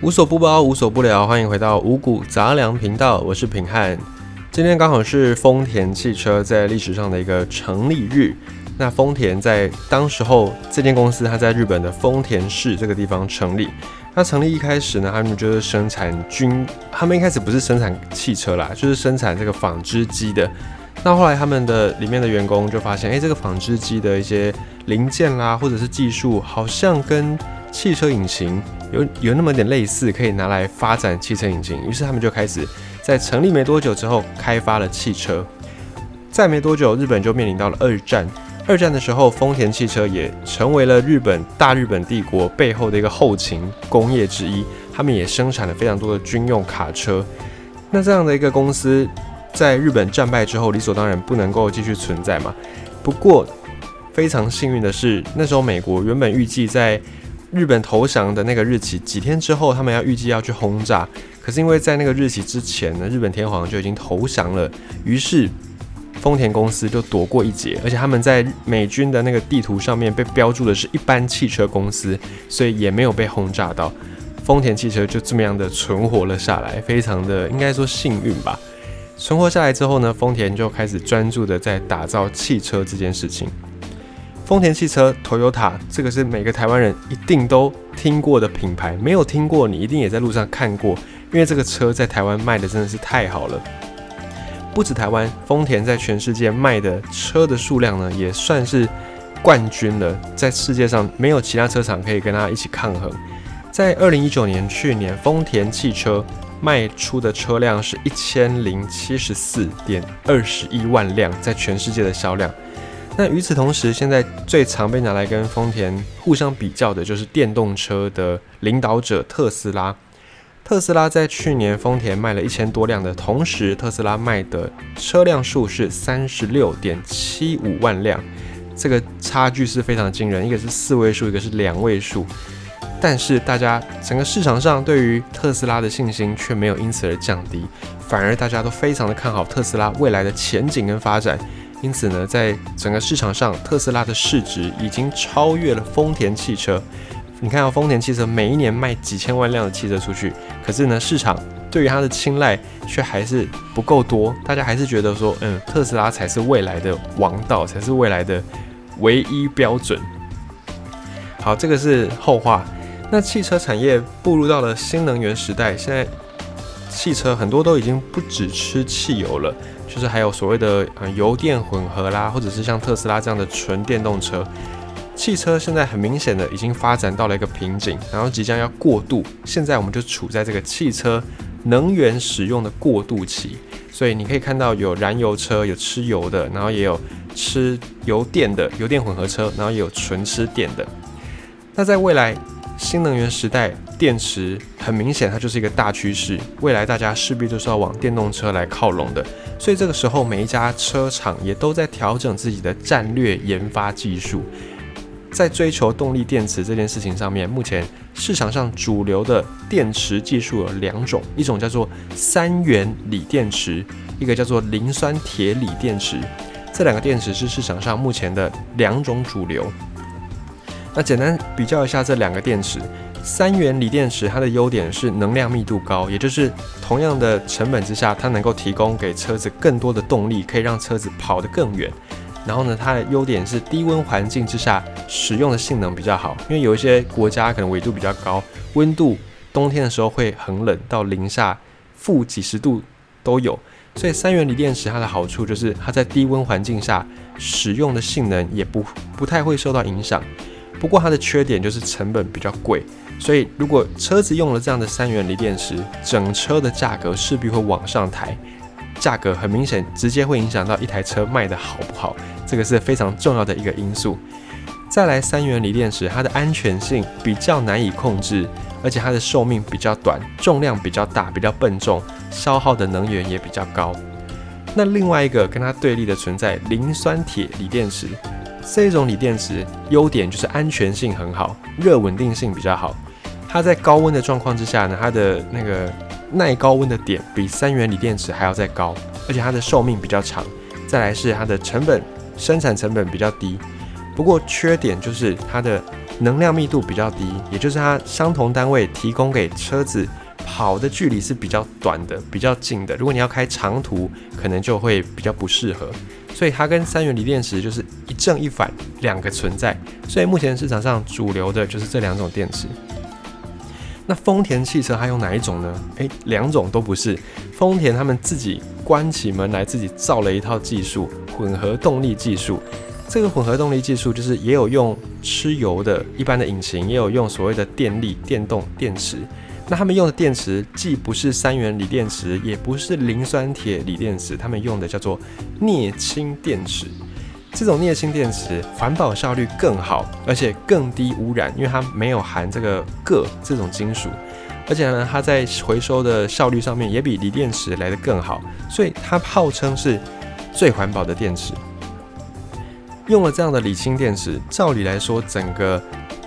无所不包，无所不聊，欢迎回到五谷杂粮频道，我是平汉。今天刚好是丰田汽车在历史上的一个成立日。那丰田在当时候这间公司，它在日本的丰田市这个地方成立。那成立一开始呢，他们就是生产军，他们一开始不是生产汽车啦，就是生产这个纺织机的。那后来他们的里面的员工就发现，哎，这个纺织机的一些零件啦，或者是技术，好像跟汽车引擎有有那么点类似，可以拿来发展汽车引擎。于是他们就开始在成立没多久之后开发了汽车。再没多久，日本就面临到了二战。二战的时候，丰田汽车也成为了日本大日本帝国背后的一个后勤工业之一。他们也生产了非常多的军用卡车。那这样的一个公司，在日本战败之后，理所当然不能够继续存在嘛。不过非常幸运的是，那时候美国原本预计在日本投降的那个日期几天之后，他们要预计要去轰炸。可是因为在那个日期之前呢，日本天皇就已经投降了，于是。丰田公司就躲过一劫，而且他们在美军的那个地图上面被标注的是一般汽车公司，所以也没有被轰炸到。丰田汽车就这么样的存活了下来，非常的应该说幸运吧。存活下来之后呢，丰田就开始专注的在打造汽车这件事情。丰田汽车 Toyota 这个是每个台湾人一定都听过的品牌，没有听过你一定也在路上看过，因为这个车在台湾卖的真的是太好了。不止台湾，丰田在全世界卖的车的数量呢，也算是冠军了。在世界上，没有其他车厂可以跟它一起抗衡。在二零一九年，去年丰田汽车卖出的车辆是一千零七十四点二十一万辆，在全世界的销量。那与此同时，现在最常被拿来跟丰田互相比较的就是电动车的领导者特斯拉。特斯拉在去年丰田卖了一千多辆的同时，特斯拉卖的车辆数是三十六点七五万辆，这个差距是非常惊人，一个是四位数，一个是两位数。但是大家整个市场上对于特斯拉的信心却没有因此而降低，反而大家都非常的看好特斯拉未来的前景跟发展。因此呢，在整个市场上，特斯拉的市值已经超越了丰田汽车。你看到丰田汽车每一年卖几千万辆的汽车出去，可是呢，市场对于它的青睐却还是不够多。大家还是觉得说，嗯，特斯拉才是未来的王道，才是未来的唯一标准。好，这个是后话。那汽车产业步入到了新能源时代，现在汽车很多都已经不只吃汽油了，就是还有所谓的呃油电混合啦，或者是像特斯拉这样的纯电动车。汽车现在很明显的已经发展到了一个瓶颈，然后即将要过渡。现在我们就处在这个汽车能源使用的过渡期，所以你可以看到有燃油车，有吃油的，然后也有吃油电的油电混合车，然后也有纯吃电的。那在未来新能源时代，电池很明显它就是一个大趋势，未来大家势必都是要往电动车来靠拢的。所以这个时候，每一家车厂也都在调整自己的战略研发技术。在追求动力电池这件事情上面，目前市场上主流的电池技术有两种，一种叫做三元锂电池，一个叫做磷酸铁锂电池。这两个电池是市场上目前的两种主流。那简单比较一下这两个电池，三元锂电池它的优点是能量密度高，也就是同样的成本之下，它能够提供给车子更多的动力，可以让车子跑得更远。然后呢，它的优点是低温环境之下使用的性能比较好，因为有一些国家可能纬度比较高，温度冬天的时候会很冷，到零下负几十度都有。所以三元锂电池它的好处就是它在低温环境下使用的性能也不不太会受到影响。不过它的缺点就是成本比较贵，所以如果车子用了这样的三元锂电池，整车的价格势必会往上抬。价格很明显，直接会影响到一台车卖的好不好，这个是非常重要的一个因素。再来，三元锂电池它的安全性比较难以控制，而且它的寿命比较短，重量比较大，比较笨重，消耗的能源也比较高。那另外一个跟它对立的存在，磷酸铁锂电池这种锂电池优点就是安全性很好，热稳定性比较好。它在高温的状况之下呢，它的那个。耐高温的点比三元锂电池还要再高，而且它的寿命比较长。再来是它的成本，生产成本比较低。不过缺点就是它的能量密度比较低，也就是它相同单位提供给车子跑的距离是比较短的、比较近的。如果你要开长途，可能就会比较不适合。所以它跟三元锂电池就是一正一反两个存在。所以目前市场上主流的就是这两种电池。那丰田汽车它用哪一种呢？诶，两种都不是。丰田他们自己关起门来自己造了一套技术——混合动力技术。这个混合动力技术就是也有用吃油的一般的引擎，也有用所谓的电力电动电池。那他们用的电池既不是三元锂电池，也不是磷酸铁锂电池，他们用的叫做镍氢电池。这种镍氢电池环保效率更好，而且更低污染，因为它没有含这个铬这种金属，而且呢，它在回收的效率上面也比锂电池来得更好，所以它号称是最环保的电池。用了这样的锂氢电池，照理来说，整个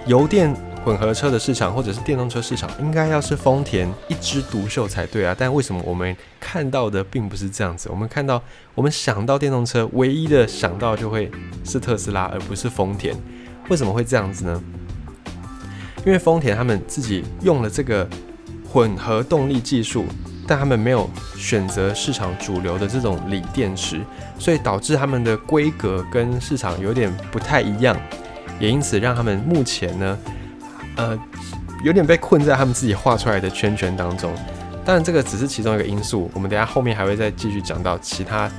油电混合车的市场或者是电动车市场，应该要是丰田一枝独秀才对啊！但为什么我们看到的并不是这样子？我们看到，我们想到电动车，唯一的想到就会是特斯拉，而不是丰田。为什么会这样子呢？因为丰田他们自己用了这个混合动力技术，但他们没有选择市场主流的这种锂电池，所以导致他们的规格跟市场有点不太一样，也因此让他们目前呢。呃，有点被困在他们自己画出来的圈圈当中。当然，这个只是其中一个因素。我们等下后面还会再继续讲到其他。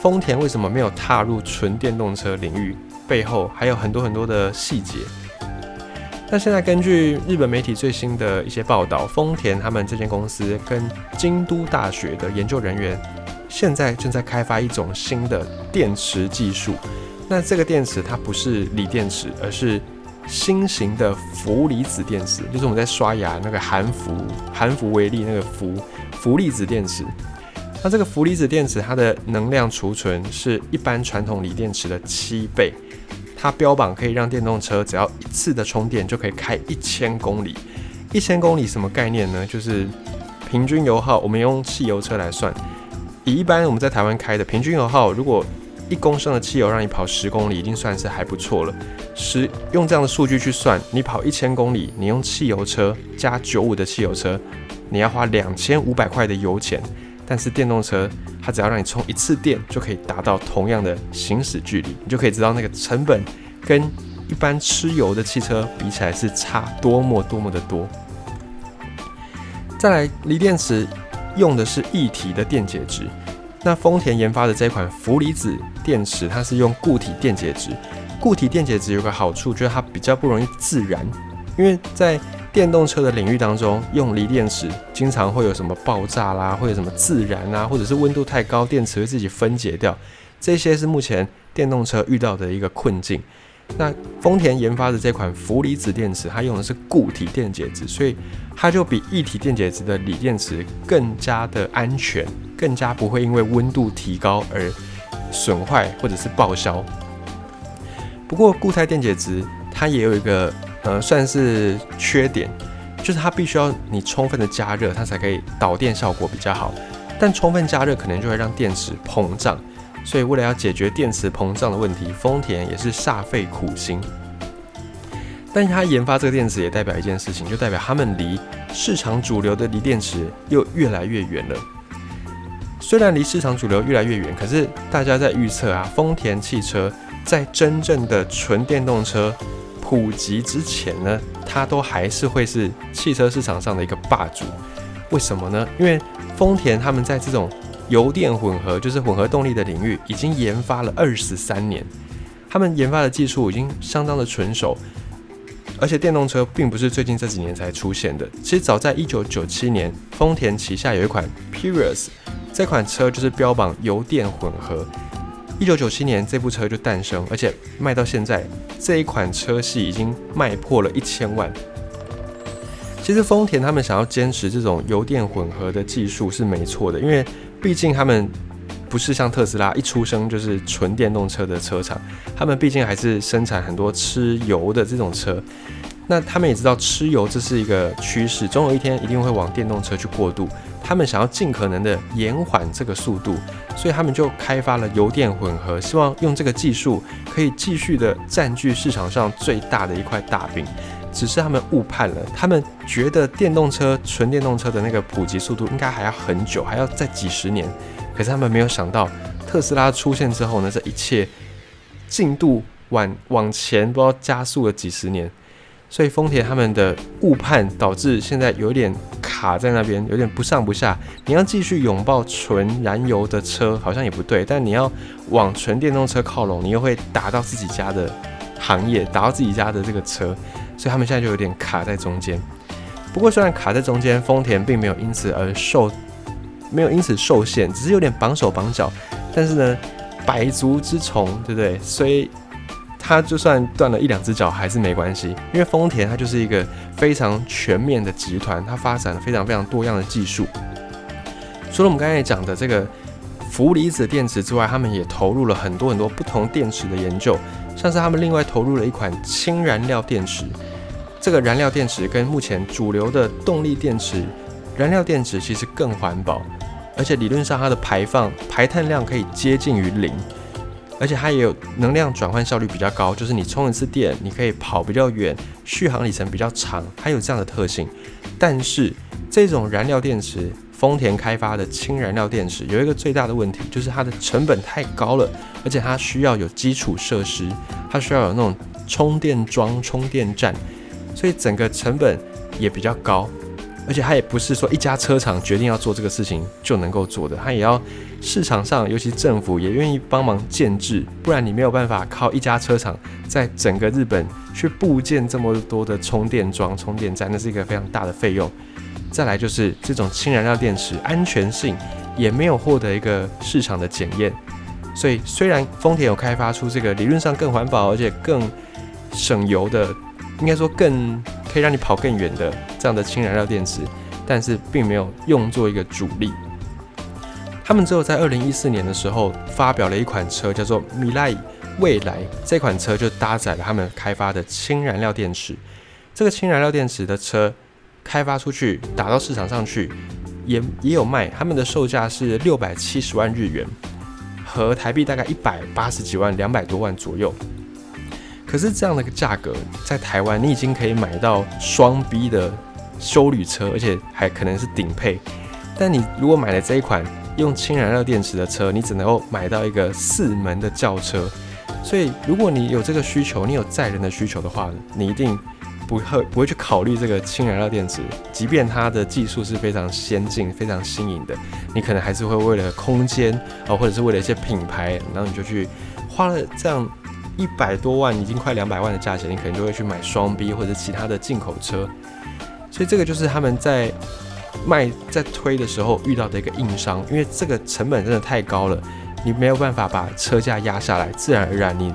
丰田为什么没有踏入纯电动车领域？背后还有很多很多的细节。那现在根据日本媒体最新的一些报道，丰田他们这间公司跟京都大学的研究人员，现在正在开发一种新的电池技术。那这个电池它不是锂电池，而是新型的氟离子电池，就是我们在刷牙那个含氟含氟为例那个氟氟离子电池。那这个氟离子电池，它的能量储存是一般传统锂电池的七倍。它标榜可以让电动车只要一次的充电就可以开一千公里。一千公里什么概念呢？就是平均油耗，我们用汽油车来算，以一般我们在台湾开的平均油耗，如果一公升的汽油让你跑十公里，已经算是还不错了。十用这样的数据去算，你跑一千公里，你用汽油车加九五的汽油车，你要花两千五百块的油钱。但是电动车，它只要让你充一次电，就可以达到同样的行驶距离。你就可以知道那个成本跟一般吃油的汽车比起来是差多么多么的多。再来，锂电池用的是一体的电解质。那丰田研发的这款氟离子电池，它是用固体电解质。固体电解质有个好处，就是它比较不容易自燃。因为在电动车的领域当中，用锂电池经常会有什么爆炸啦，或者什么自燃啊，或者是温度太高，电池会自己分解掉。这些是目前电动车遇到的一个困境。那丰田研发的这款氟离子电池，它用的是固体电解质，所以它就比液体电解质的锂电池更加的安全。更加不会因为温度提高而损坏或者是报销。不过固态电解质它也有一个呃算是缺点，就是它必须要你充分的加热，它才可以导电效果比较好。但充分加热可能就会让电池膨胀，所以为了要解决电池膨胀的问题，丰田也是煞费苦心。但它研发这个电池也代表一件事情，就代表他们离市场主流的锂电池又越来越远了。虽然离市场主流越来越远，可是大家在预测啊，丰田汽车在真正的纯电动车普及之前呢，它都还是会是汽车市场上的一个霸主。为什么呢？因为丰田他们在这种油电混合，就是混合动力的领域，已经研发了二十三年，他们研发的技术已经相当的纯熟，而且电动车并不是最近这几年才出现的，其实早在一九九七年，丰田旗下有一款 Prius。这款车就是标榜油电混合，一九九七年这部车就诞生，而且卖到现在，这一款车系已经卖破了一千万。其实丰田他们想要坚持这种油电混合的技术是没错的，因为毕竟他们不是像特斯拉一出生就是纯电动车的车厂，他们毕竟还是生产很多吃油的这种车。那他们也知道吃油这是一个趋势，总有一天一定会往电动车去过渡。他们想要尽可能的延缓这个速度，所以他们就开发了油电混合，希望用这个技术可以继续的占据市场上最大的一块大饼。只是他们误判了，他们觉得电动车、纯电动车的那个普及速度应该还要很久，还要再几十年。可是他们没有想到，特斯拉出现之后呢，这一切进度往往前不知道加速了几十年。所以丰田他们的误判导致现在有点卡在那边，有点不上不下。你要继续拥抱纯燃油的车，好像也不对；但你要往纯电动车靠拢，你又会打到自己家的行业，打到自己家的这个车。所以他们现在就有点卡在中间。不过虽然卡在中间，丰田并没有因此而受，没有因此受限，只是有点绑手绑脚。但是呢，百足之虫，对不对？虽它就算断了一两只脚还是没关系，因为丰田它就是一个非常全面的集团，它发展了非常非常多样的技术。除了我们刚才讲的这个氟离子电池之外，他们也投入了很多很多不同电池的研究，像是他们另外投入了一款氢燃料电池。这个燃料电池跟目前主流的动力电池，燃料电池其实更环保，而且理论上它的排放排碳量可以接近于零。而且它也有能量转换效率比较高，就是你充一次电，你可以跑比较远，续航里程比较长，它有这样的特性。但是这种燃料电池，丰田开发的氢燃料电池有一个最大的问题，就是它的成本太高了，而且它需要有基础设施，它需要有那种充电桩、充电站，所以整个成本也比较高。而且它也不是说一家车厂决定要做这个事情就能够做的，它也要市场上，尤其政府也愿意帮忙建制，不然你没有办法靠一家车厂在整个日本去布建这么多的充电桩、充电站，那是一个非常大的费用。再来就是这种氢燃料电池安全性也没有获得一个市场的检验，所以虽然丰田有开发出这个理论上更环保而且更省油的，应该说更。可以让你跑更远的这样的氢燃料电池，但是并没有用作一个主力。他们只有在二零一四年的时候发表了一款车，叫做米莱未来。这款车就搭载了他们开发的氢燃料电池。这个氢燃料电池的车开发出去，打到市场上去，也也有卖。他们的售价是六百七十万日元，和台币大概一百八十几万、两百多万左右。可是这样的一个价格，在台湾你已经可以买到双 B 的修旅车，而且还可能是顶配。但你如果买了这一款用氢燃料电池的车，你只能够买到一个四门的轿车。所以如果你有这个需求，你有载人的需求的话，你一定不会不会去考虑这个氢燃料电池，即便它的技术是非常先进、非常新颖的，你可能还是会为了空间啊，或者是为了一些品牌，然后你就去花了这样。一百多万，已经快两百万的价钱，你可能就会去买双 B 或者其他的进口车，所以这个就是他们在卖在推的时候遇到的一个硬伤，因为这个成本真的太高了，你没有办法把车价压下来，自然而然你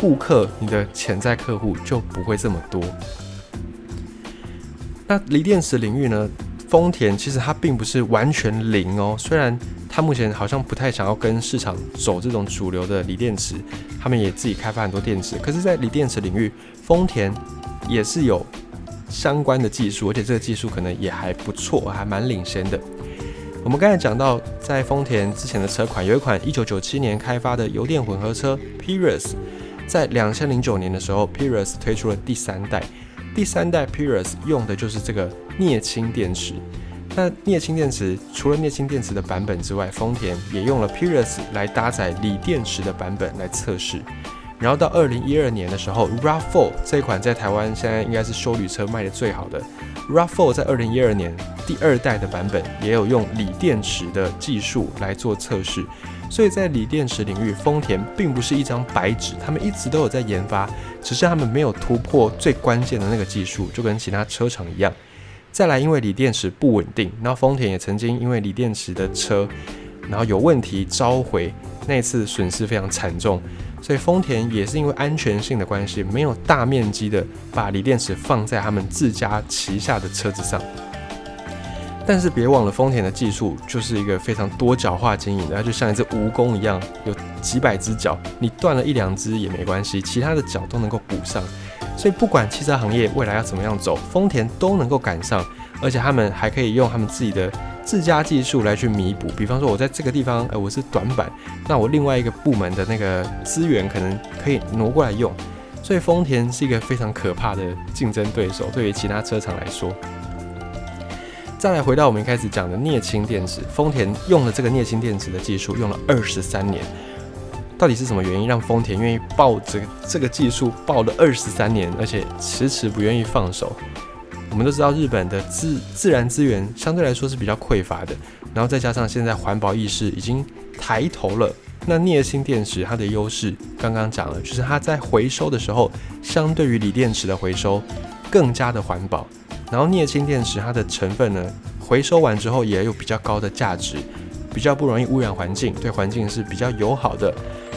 顾客、你的潜在客户就不会这么多。那锂电池领域呢？丰田其实它并不是完全零哦，虽然。它目前好像不太想要跟市场走这种主流的锂电池，他们也自己开发很多电池。可是，在锂电池领域，丰田也是有相关的技术，而且这个技术可能也还不错，还蛮领先的。我们刚才讲到，在丰田之前的车款，有一款1997年开发的油电混合车 Prius，在2009年的时候，Prius 推出了第三代，第三代 Prius 用的就是这个镍氢电池。那镍氢电池除了镍氢电池的版本之外，丰田也用了 Prius 来搭载锂电池的版本来测试。然后到二零一二年的时候，Rav4 这款在台湾现在应该是修旅车卖的最好的 Rav4，在二零一二年第二代的版本也有用锂电池的技术来做测试。所以在锂电池领域，丰田并不是一张白纸，他们一直都有在研发，只是他们没有突破最关键的那个技术，就跟其他车厂一样。再来，因为锂电池不稳定，那丰田也曾经因为锂电池的车，然后有问题召回，那次损失非常惨重，所以丰田也是因为安全性的关系，没有大面积的把锂电池放在他们自家旗下的车子上。但是别忘了，丰田的技术就是一个非常多角化经营的，它就像一只蜈蚣一样，有几百只脚，你断了一两只也没关系，其他的脚都能够补上。所以不管汽车行业未来要怎么样走，丰田都能够赶上，而且他们还可以用他们自己的自家技术来去弥补。比方说，我在这个地方，呃，我是短板，那我另外一个部门的那个资源可能可以挪过来用。所以丰田是一个非常可怕的竞争对手，对于其他车厂来说。再来回到我们一开始讲的镍氢电池，丰田用了这个镍氢电池的技术用了二十三年，到底是什么原因让丰田愿意抱这这个技术抱了二十三年，而且迟迟不愿意放手？我们都知道日本的自自然资源相对来说是比较匮乏的，然后再加上现在环保意识已经抬头了。那镍氢电池它的优势刚刚讲了，就是它在回收的时候，相对于锂电池的回收更加的环保。然后镍氢电池它的成分呢，回收完之后也有比较高的价值，比较不容易污染环境，对环境是比较友好的。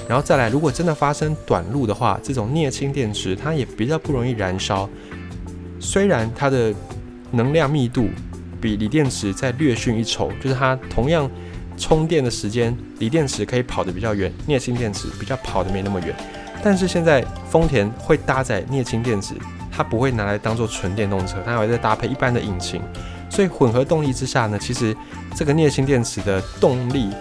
然后再来，如果真的发生短路的话，这种镍氢电池它也比较不容易燃烧。虽然它的能量密度比锂电池再略逊一筹，就是它同样。充电的时间，锂电池可以跑得比较远，镍氢电池比较跑得没那么远。但是现在丰田会搭载镍氢电池，它不会拿来当做纯电动车，它还会再搭配一般的引擎。所以混合动力之下呢，其实这个镍氢电池的动力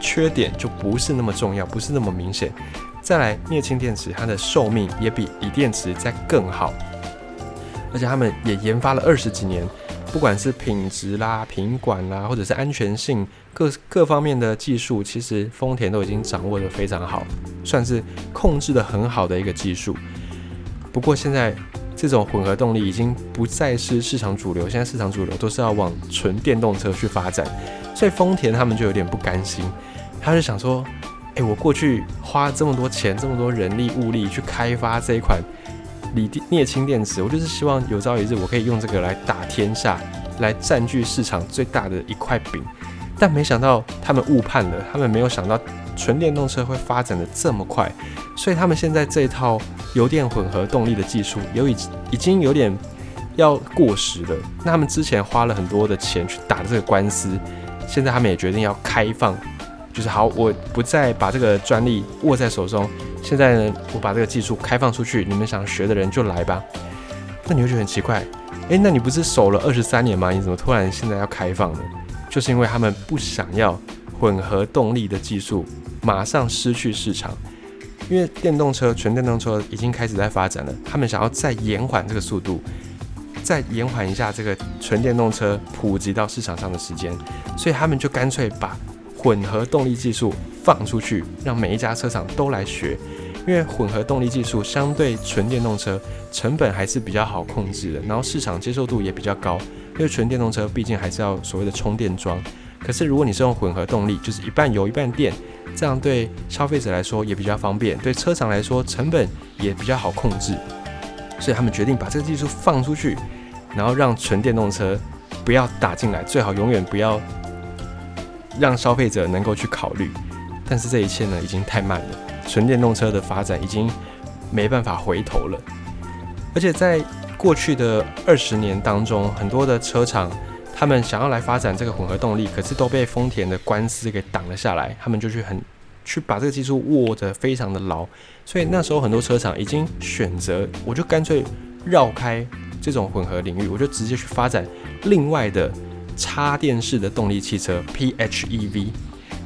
缺点就不是那么重要，不是那么明显。再来，镍氢电池它的寿命也比锂电池在更好，而且他们也研发了二十几年。不管是品质啦、品管啦，或者是安全性各各方面的技术，其实丰田都已经掌握的非常好，算是控制的很好的一个技术。不过现在这种混合动力已经不再是市场主流，现在市场主流都是要往纯电动车去发展，所以丰田他们就有点不甘心，他就想说：，诶，我过去花这么多钱、这么多人力物力去开发这一款。锂镍氢电池，我就是希望有朝一日我可以用这个来打天下，来占据市场最大的一块饼。但没想到他们误判了，他们没有想到纯电动车会发展的这么快，所以他们现在这套油电混合动力的技术有已已经有点要过时了。那他们之前花了很多的钱去打这个官司，现在他们也决定要开放。就是好，我不再把这个专利握在手中。现在呢，我把这个技术开放出去，你们想学的人就来吧。那你会觉得很奇怪，诶，那你不是守了二十三年吗？你怎么突然现在要开放呢？就是因为他们不想要混合动力的技术马上失去市场，因为电动车、纯电动车已经开始在发展了，他们想要再延缓这个速度，再延缓一下这个纯电动车普及到市场上的时间，所以他们就干脆把。混合动力技术放出去，让每一家车厂都来学，因为混合动力技术相对纯电动车成本还是比较好控制的，然后市场接受度也比较高。因为纯电动车毕竟还是要所谓的充电桩，可是如果你是用混合动力，就是一半油一半电，这样对消费者来说也比较方便，对车厂来说成本也比较好控制，所以他们决定把这个技术放出去，然后让纯电动车不要打进来，最好永远不要。让消费者能够去考虑，但是这一切呢，已经太慢了。纯电动车的发展已经没办法回头了。而且在过去的二十年当中，很多的车厂他们想要来发展这个混合动力，可是都被丰田的官司给挡了下来。他们就去很去把这个技术握得非常的牢，所以那时候很多车厂已经选择，我就干脆绕开这种混合领域，我就直接去发展另外的。插电式的动力汽车 PHEV，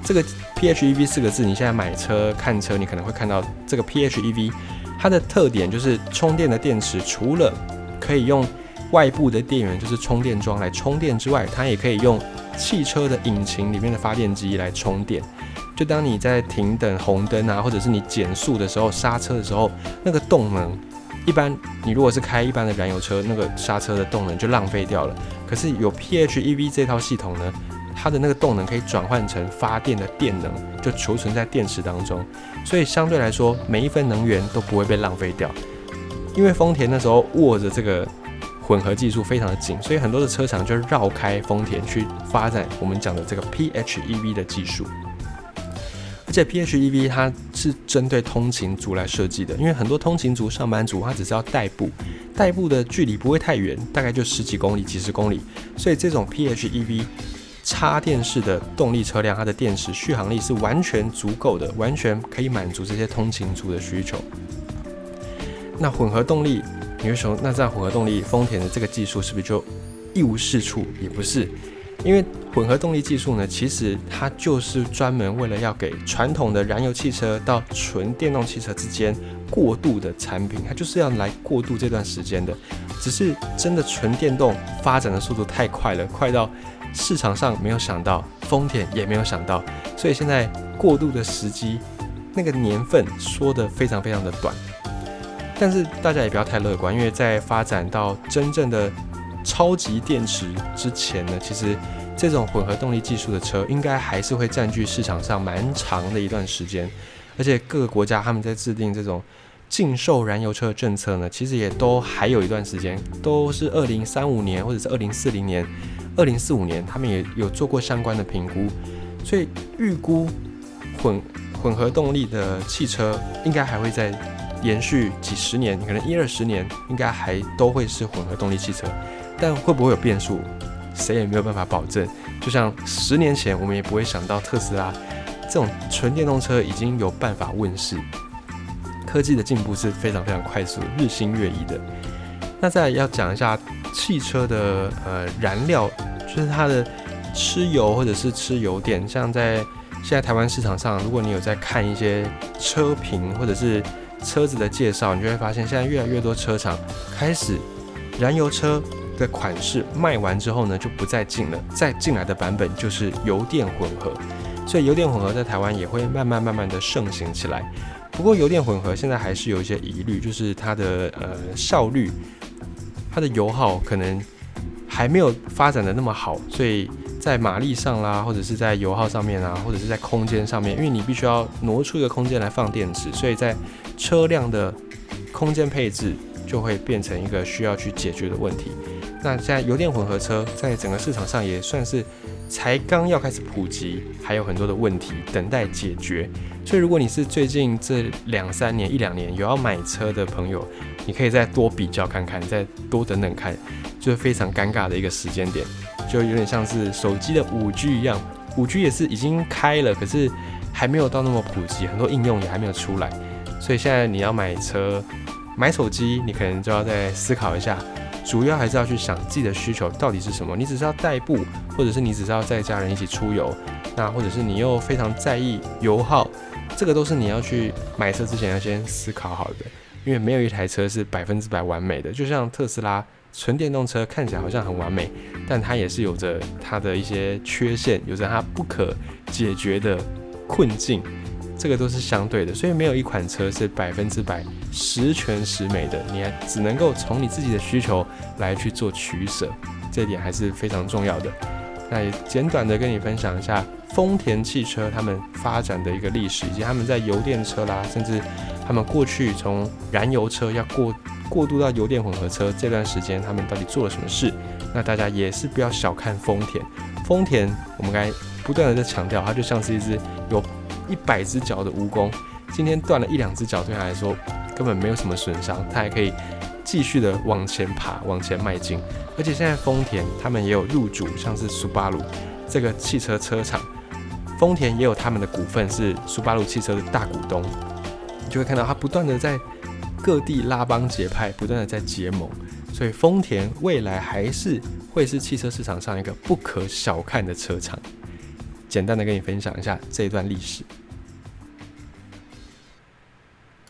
这个 PHEV 四个字，你现在买车看车，你可能会看到这个 PHEV，它的特点就是充电的电池除了可以用外部的电源，就是充电桩来充电之外，它也可以用汽车的引擎里面的发电机来充电。就当你在停等红灯啊，或者是你减速的时候、刹车的时候，那个动能。一般你如果是开一般的燃油车，那个刹车的动能就浪费掉了。可是有 PHEV 这套系统呢，它的那个动能可以转换成发电的电能，就储存在电池当中。所以相对来说，每一分能源都不会被浪费掉。因为丰田那时候握着这个混合技术非常的紧，所以很多的车厂就绕开丰田去发展我们讲的这个 PHEV 的技术。而且 PHEV 它是针对通勤族来设计的，因为很多通勤族、上班族他只是要代步，代步的距离不会太远，大概就十几公里、几十公里，所以这种 PHEV 插电式的动力车辆，它的电池续航力是完全足够的，完全可以满足这些通勤族的需求。那混合动力，你会说，那这样混合动力，丰田的这个技术是不是就一无是处？也不是，因为混合动力技术呢，其实它就是专门为了要给传统的燃油汽车到纯电动汽车之间过渡的产品，它就是要来过渡这段时间的。只是真的纯电动发展的速度太快了，快到市场上没有想到，丰田也没有想到，所以现在过渡的时机那个年份说的非常非常的短。但是大家也不要太乐观，因为在发展到真正的超级电池之前呢，其实这种混合动力技术的车应该还是会占据市场上蛮长的一段时间。而且各个国家他们在制定这种禁售燃油车的政策呢，其实也都还有一段时间，都是二零三五年或者是二零四零年、二零四五年，他们也有做过相关的评估，所以预估混混合动力的汽车应该还会在。延续几十年，可能一二十年，应该还都会是混合动力汽车，但会不会有变数，谁也没有办法保证。就像十年前，我们也不会想到特斯拉这种纯电动车已经有办法问世。科技的进步是非常非常快速，日新月异的。那再要讲一下汽车的呃燃料，就是它的吃油或者是吃油电，像在现在台湾市场上，如果你有在看一些车评或者是。车子的介绍，你就会发现，现在越来越多车厂开始燃油车的款式卖完之后呢，就不再进了，再进来的版本就是油电混合。所以油电混合在台湾也会慢慢慢慢的盛行起来。不过油电混合现在还是有一些疑虑，就是它的呃效率，它的油耗可能还没有发展的那么好，所以。在马力上啦，或者是在油耗上面啊，或者是在空间上面，因为你必须要挪出一个空间来放电池，所以在车辆的空间配置就会变成一个需要去解决的问题。那现在油电混合车在整个市场上也算是才刚要开始普及，还有很多的问题等待解决。所以如果你是最近这两三年、一两年有要买车的朋友，你可以再多比较看看，再多等等看，就是非常尴尬的一个时间点。就有点像是手机的五 G 一样，五 G 也是已经开了，可是还没有到那么普及，很多应用也还没有出来。所以现在你要买车、买手机，你可能就要再思考一下，主要还是要去想自己的需求到底是什么。你只是要代步，或者是你只是要在家人一起出游，那或者是你又非常在意油耗，这个都是你要去买车之前要先思考好的。因为没有一台车是百分之百完美的，就像特斯拉。纯电动车看起来好像很完美，但它也是有着它的一些缺陷，有着它不可解决的困境，这个都是相对的，所以没有一款车是百分之百十全十美的，你还只能够从你自己的需求来去做取舍，这点还是非常重要的。那也简短的跟你分享一下丰田汽车他们发展的一个历史，以及他们在油电车啦，甚至他们过去从燃油车要过。过渡到油电混合车这段时间，他们到底做了什么事？那大家也是不要小看丰田。丰田，我们刚才不断的在强调，它就像是一只有一百只脚的蜈蚣，今天断了一两只脚，对他来说根本没有什么损伤，它还可以继续的往前爬，往前迈进。而且现在丰田他们也有入主，像是苏巴鲁这个汽车车厂，丰田也有他们的股份是苏巴鲁汽车的大股东，你就会看到它不断的在。各地拉帮结派，不断的在结盟，所以丰田未来还是会是汽车市场上一个不可小看的车厂。简单的跟你分享一下这段历史。